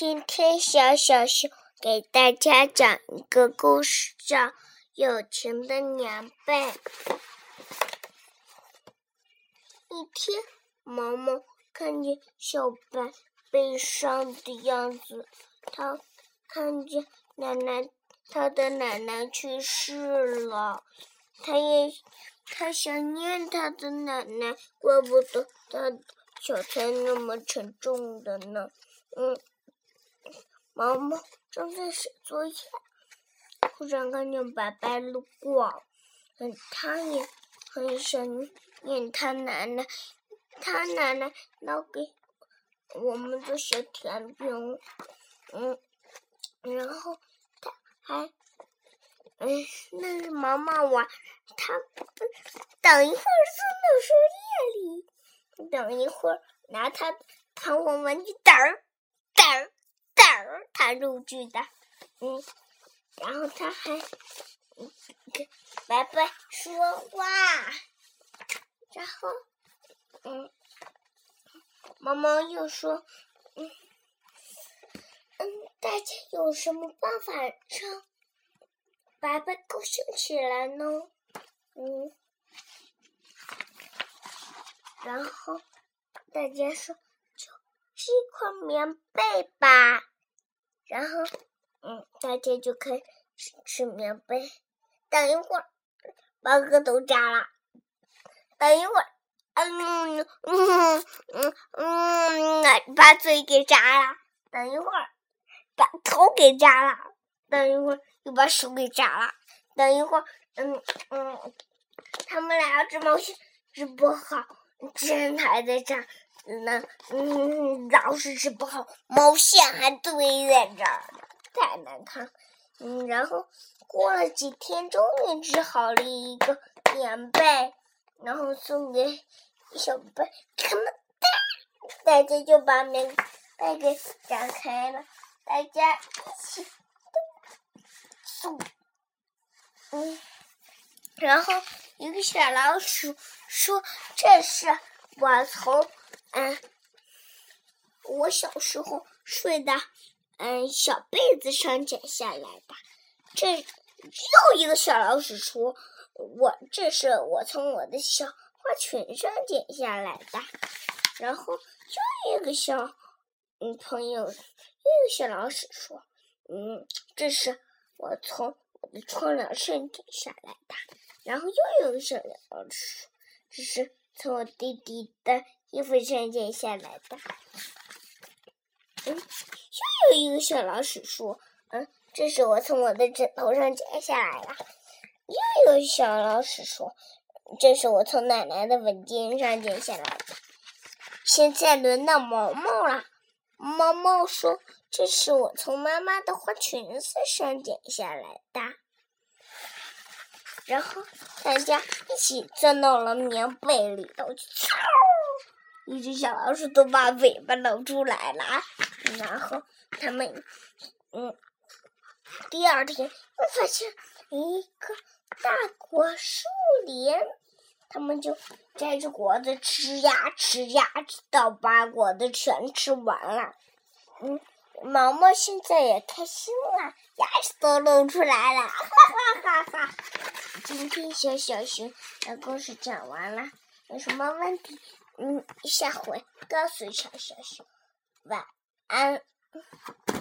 今天小小熊给大家讲一个故事，叫《有钱的娘辈》。一天，毛毛看见小白悲伤的样子，他看见奶奶，他的奶奶去世了，他也他想念他的奶奶，怪不得他小菜那么沉重的呢。嗯。毛毛正在写作业，忽然看见白白路过，嗯，他也很想念他奶奶，他奶奶拿给我们做小甜饼，嗯，然后他还，嗯，那是毛毛玩，他等一会儿送到书页里，等一会儿拿他弹簧玩具嘚儿嘚儿。入剧的，嗯，然后他还跟白白说话，然后，嗯，毛毛又说，嗯，嗯，大家有什么办法让白白高兴起来呢？嗯，然后大家说，就是一块棉被吧。然后，嗯，大家就开始吃棉被。等一会儿，把额头扎了。等一会儿，嗯嗯嗯嗯，把嘴给扎了。等一会儿，把头给扎了。等一会儿，又把手给扎了。等一会儿，嗯嗯，他们俩织毛线织不好，针还在扎。那嗯，老是治不好，毛线还堆在这儿，太难看。嗯，然后过了几天，终于治好了一个棉被，然后送给小白，他们大家就把棉被给展开了，大家一起送。嗯，然后一个小老鼠说：“这是我从。”嗯，我小时候睡的嗯小被子上剪下来的。这又一个小老鼠说：“我这是我从我的小花裙上剪下来的。”然后又一个小嗯朋友，又一个小老鼠说：“嗯，这是我从我的窗帘上剪下来的。”然后又有个小老鼠：“这是从我弟弟的。”衣服上剪下来的，嗯，又有一个小老鼠说：“嗯，这是我从我的枕头上剪下来的。”又有小老鼠说：“这是我从奶奶的文件上剪下来的。”现在轮到毛毛了，毛毛说：“这是我从妈妈的花裙子上剪下来的。”然后大家一起钻到了棉被里头去。一只小老鼠都把尾巴露出来了，然后他们，嗯，第二天又发现一个大果树林，他们就摘着果子吃呀吃呀，直到把果子全吃完了。嗯，毛毛现在也开心了，牙齿都露出来了，哈哈哈哈！今天小小熊的故事讲完了，有什么问题？嗯，下回告诉小小熊，晚安。